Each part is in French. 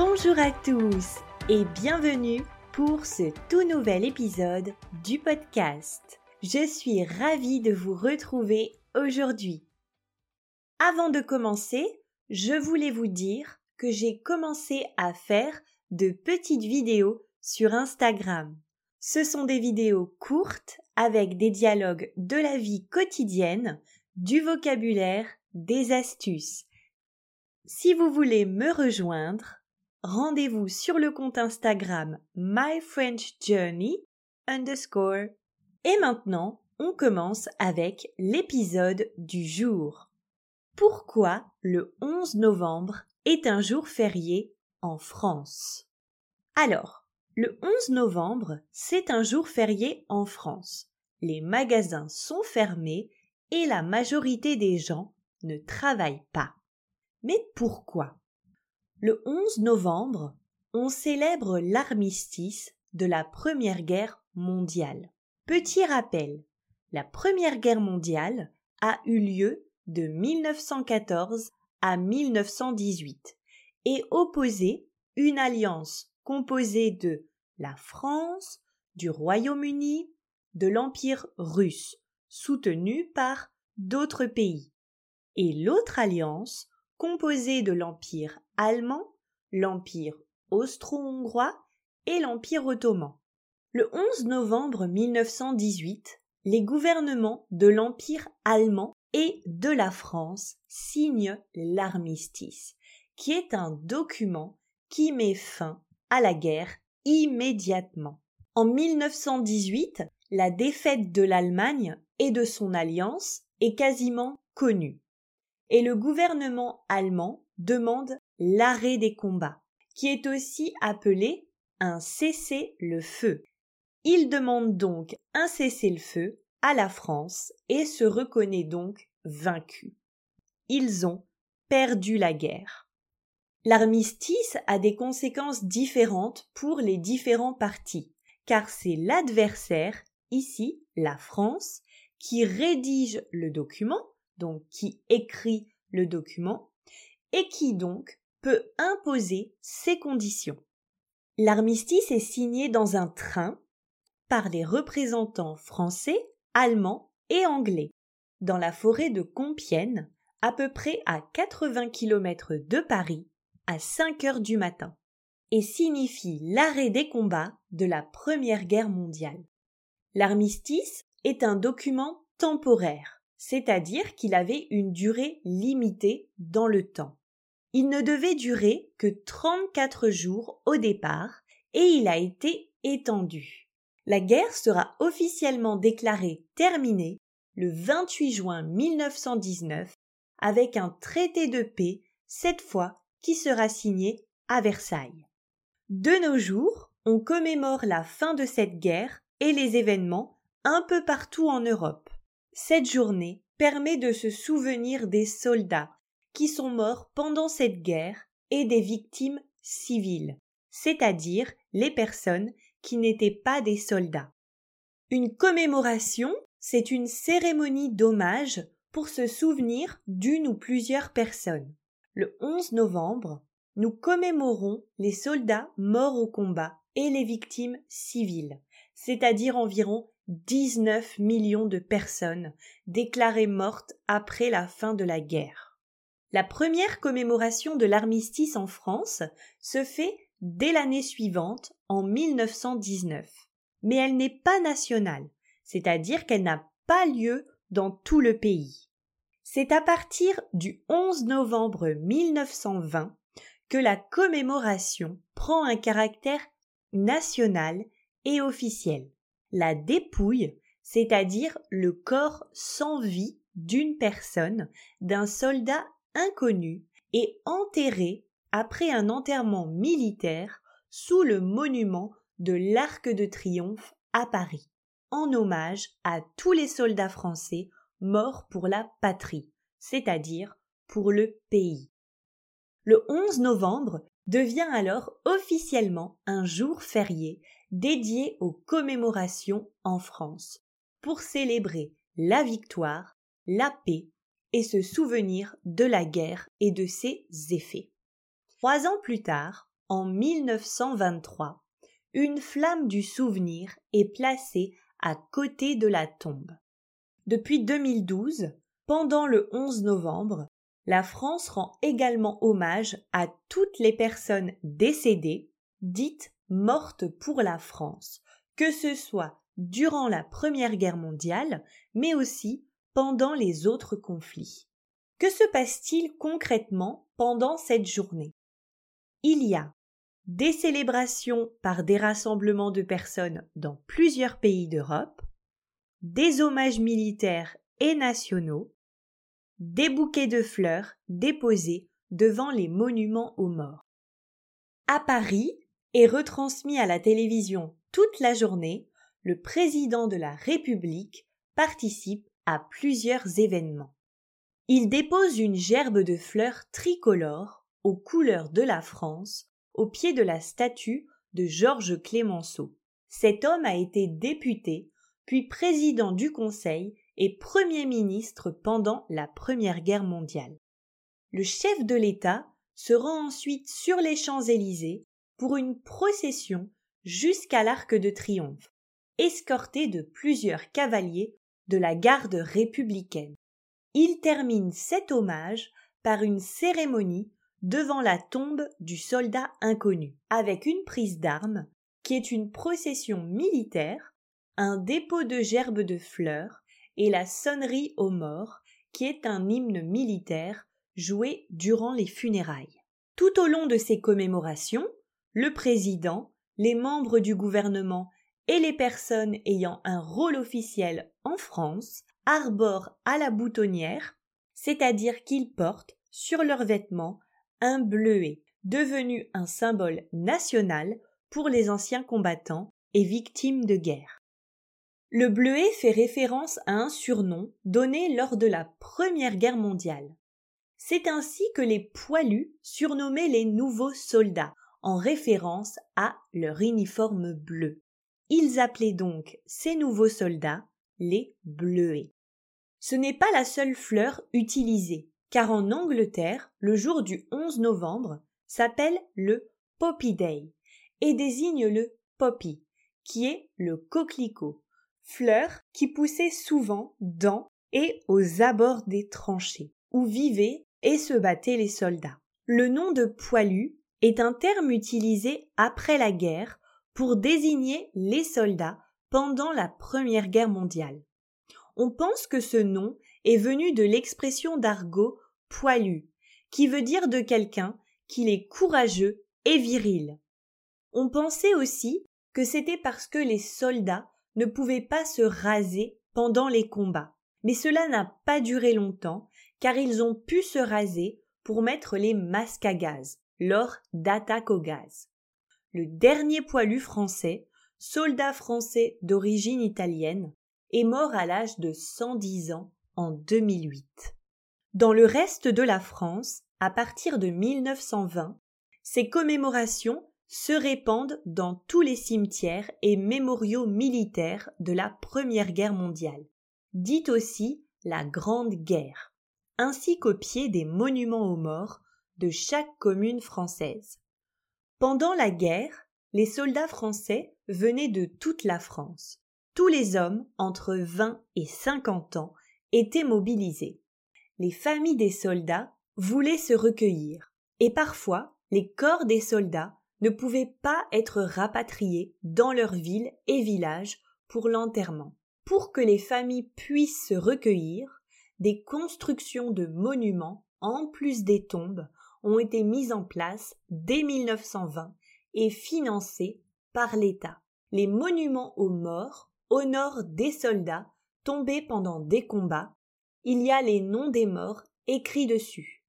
Bonjour à tous et bienvenue pour ce tout nouvel épisode du podcast. Je suis ravie de vous retrouver aujourd'hui. Avant de commencer, je voulais vous dire que j'ai commencé à faire de petites vidéos sur Instagram. Ce sont des vidéos courtes avec des dialogues de la vie quotidienne, du vocabulaire, des astuces. Si vous voulez me rejoindre, rendez-vous sur le compte Instagram My French Journey underscore. Et maintenant, on commence avec l'épisode du jour. Pourquoi le 11 novembre est un jour férié en France? Alors, le 11 novembre, c'est un jour férié en France. Les magasins sont fermés et la majorité des gens ne travaillent pas. Mais pourquoi? Le 11 novembre, on célèbre l'armistice de la Première Guerre mondiale. Petit rappel, la Première Guerre mondiale a eu lieu de 1914 à 1918 et opposait une alliance composée de la France, du Royaume-Uni, de l'Empire russe, soutenue par d'autres pays, et l'autre alliance composée de l'Empire allemand, l'Empire austro-hongrois et l'Empire ottoman. Le 11 novembre 1918, les gouvernements de l'Empire allemand et de la France signent l'armistice, qui est un document qui met fin à la guerre immédiatement. En 1918, la défaite de l'Allemagne et de son alliance est quasiment connue, et le gouvernement allemand demande l'arrêt des combats, qui est aussi appelé un cessez-le-feu. Il demande donc un cessez-le-feu à la France et se reconnaît donc vaincu. Ils ont perdu la guerre. L'armistice a des conséquences différentes pour les différents partis, car c'est l'adversaire, ici la France, qui rédige le document, donc qui écrit le document, et qui donc peut imposer ses conditions. L'armistice est signé dans un train par les représentants français, allemands et anglais, dans la forêt de Compiègne, à peu près à 80 km de Paris, à 5 heures du matin, et signifie l'arrêt des combats de la Première Guerre mondiale. L'armistice est un document temporaire, c'est-à-dire qu'il avait une durée limitée dans le temps. Il ne devait durer que 34 jours au départ et il a été étendu. La guerre sera officiellement déclarée terminée le 28 juin 1919 avec un traité de paix, cette fois qui sera signé à Versailles. De nos jours, on commémore la fin de cette guerre et les événements un peu partout en Europe. Cette journée permet de se souvenir des soldats qui sont morts pendant cette guerre et des victimes civiles, c'est-à-dire les personnes qui n'étaient pas des soldats. Une commémoration, c'est une cérémonie d'hommage pour se souvenir d'une ou plusieurs personnes. Le 11 novembre, nous commémorons les soldats morts au combat et les victimes civiles, c'est-à-dire environ 19 millions de personnes déclarées mortes après la fin de la guerre. La première commémoration de l'armistice en France se fait dès l'année suivante, en 1919. mais elle n'est pas nationale, c'est-à-dire qu'elle n'a pas lieu dans tout le pays. C'est à partir du 11 novembre 1920 que la commémoration prend un caractère national et officiel. La dépouille, c'est-à-dire le corps sans vie d'une personne, d'un soldat inconnu, est enterré après un enterrement militaire sous le monument de l'Arc de Triomphe à Paris, en hommage à tous les soldats français morts pour la patrie, c'est-à-dire pour le pays. Le 11 novembre devient alors officiellement un jour férié dédié aux commémorations en France, pour célébrer la victoire, la paix et se souvenir de la guerre et de ses effets. Trois ans plus tard, en 1923, une flamme du souvenir est placée à côté de la tombe. Depuis 2012, pendant le 11 novembre, la France rend également hommage à toutes les personnes décédées, dites mortes pour la France, que ce soit durant la Première Guerre mondiale, mais aussi pendant les autres conflits. Que se passe-t-il concrètement pendant cette journée? Il y a des célébrations par des rassemblements de personnes dans plusieurs pays d'Europe, des hommages militaires et nationaux, des bouquets de fleurs déposés devant les monuments aux morts. À Paris, et retransmis à la télévision toute la journée, le président de la République participe à plusieurs événements. Il dépose une gerbe de fleurs tricolores aux couleurs de la France au pied de la statue de Georges Clémenceau. Cet homme a été député, puis président du Conseil et Premier ministre pendant la Première Guerre mondiale. Le chef de l'État se rend ensuite sur les Champs-Élysées pour une procession jusqu'à l'Arc de Triomphe, escorté de plusieurs cavaliers de la garde républicaine. Il termine cet hommage par une cérémonie devant la tombe du soldat inconnu, avec une prise d'armes, qui est une procession militaire, un dépôt de gerbes de fleurs et la sonnerie aux morts, qui est un hymne militaire joué durant les funérailles. Tout au long de ces commémorations, le président, les membres du gouvernement et les personnes ayant un rôle officiel en France arborent à la boutonnière, c'est-à-dire qu'ils portent sur leurs vêtements un bleuet, devenu un symbole national pour les anciens combattants et victimes de guerre. Le bleuet fait référence à un surnom donné lors de la Première Guerre mondiale. C'est ainsi que les poilus surnommaient les nouveaux soldats, en référence à leur uniforme bleu. Ils appelaient donc ces nouveaux soldats les bleuets. Ce n'est pas la seule fleur utilisée, car en Angleterre, le jour du 11 novembre s'appelle le Poppy Day et désigne le poppy, qui est le coquelicot, fleurs qui poussaient souvent dans et aux abords des tranchées, où vivaient et se battaient les soldats. Le nom de poilu est un terme utilisé après la guerre pour désigner les soldats pendant la Première Guerre mondiale. On pense que ce nom est venu de l'expression d'argot poilu, qui veut dire de quelqu'un qu'il est courageux et viril. On pensait aussi que c'était parce que les soldats ne pouvaient pas se raser pendant les combats. Mais cela n'a pas duré longtemps, car ils ont pu se raser pour mettre les masques à gaz lors d'attaques au gaz. Le dernier poilu français, soldat français d'origine italienne, est mort à l'âge de 110 ans en 2008. Dans le reste de la France, à partir de 1920, ces commémorations se répandent dans tous les cimetières et mémoriaux militaires de la Première Guerre mondiale, dite aussi la Grande Guerre, ainsi qu'au pied des monuments aux morts de chaque commune française. Pendant la guerre, les soldats français venaient de toute la France. Tous les hommes entre 20 et 50 ans étaient mobilisés. Les familles des soldats voulaient se recueillir, et parfois les corps des soldats ne pouvaient pas être rapatriés dans leurs villes et villages pour l'enterrement. Pour que les familles puissent se recueillir, des constructions de monuments, en plus des tombes, ont été mises en place dès 1920 et financées par l'État. Les monuments aux morts honorent des soldats tombés pendant des combats. Il y a les noms des morts écrits dessus.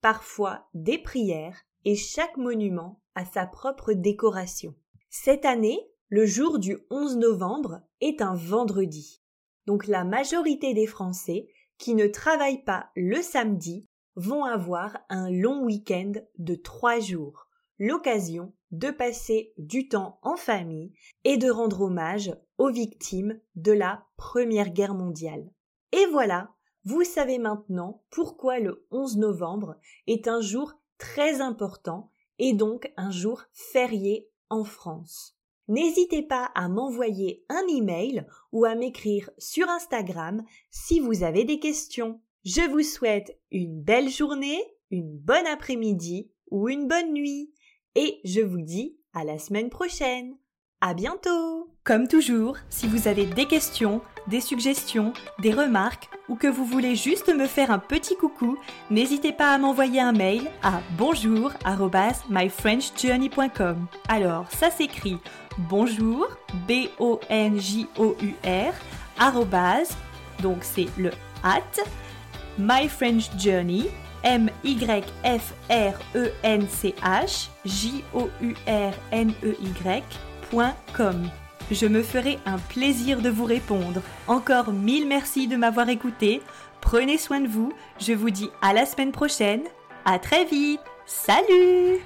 Parfois des prières et chaque monument a sa propre décoration. Cette année, le jour du 11 novembre est un vendredi. Donc la majorité des Français qui ne travaillent pas le samedi vont avoir un long week-end de trois jours, l'occasion de passer du temps en famille et de rendre hommage aux victimes de la Première Guerre mondiale. Et voilà, vous savez maintenant pourquoi le 11 novembre est un jour très important et donc un jour férié en France. N'hésitez pas à m'envoyer un email ou à m'écrire sur Instagram si vous avez des questions. Je vous souhaite une belle journée, une bonne après-midi ou une bonne nuit. Et je vous dis à la semaine prochaine. À bientôt! Comme toujours, si vous avez des questions, des suggestions, des remarques ou que vous voulez juste me faire un petit coucou, n'hésitez pas à m'envoyer un mail à bonjour@myfrenchjourney.com. Alors, ça s'écrit bonjour b o n j o u r donc c'est le at myfrenchjourney m y f r e e. Je me ferai un plaisir de vous répondre. Encore mille merci de m'avoir écouté. Prenez soin de vous. Je vous dis à la semaine prochaine. À très vite. Salut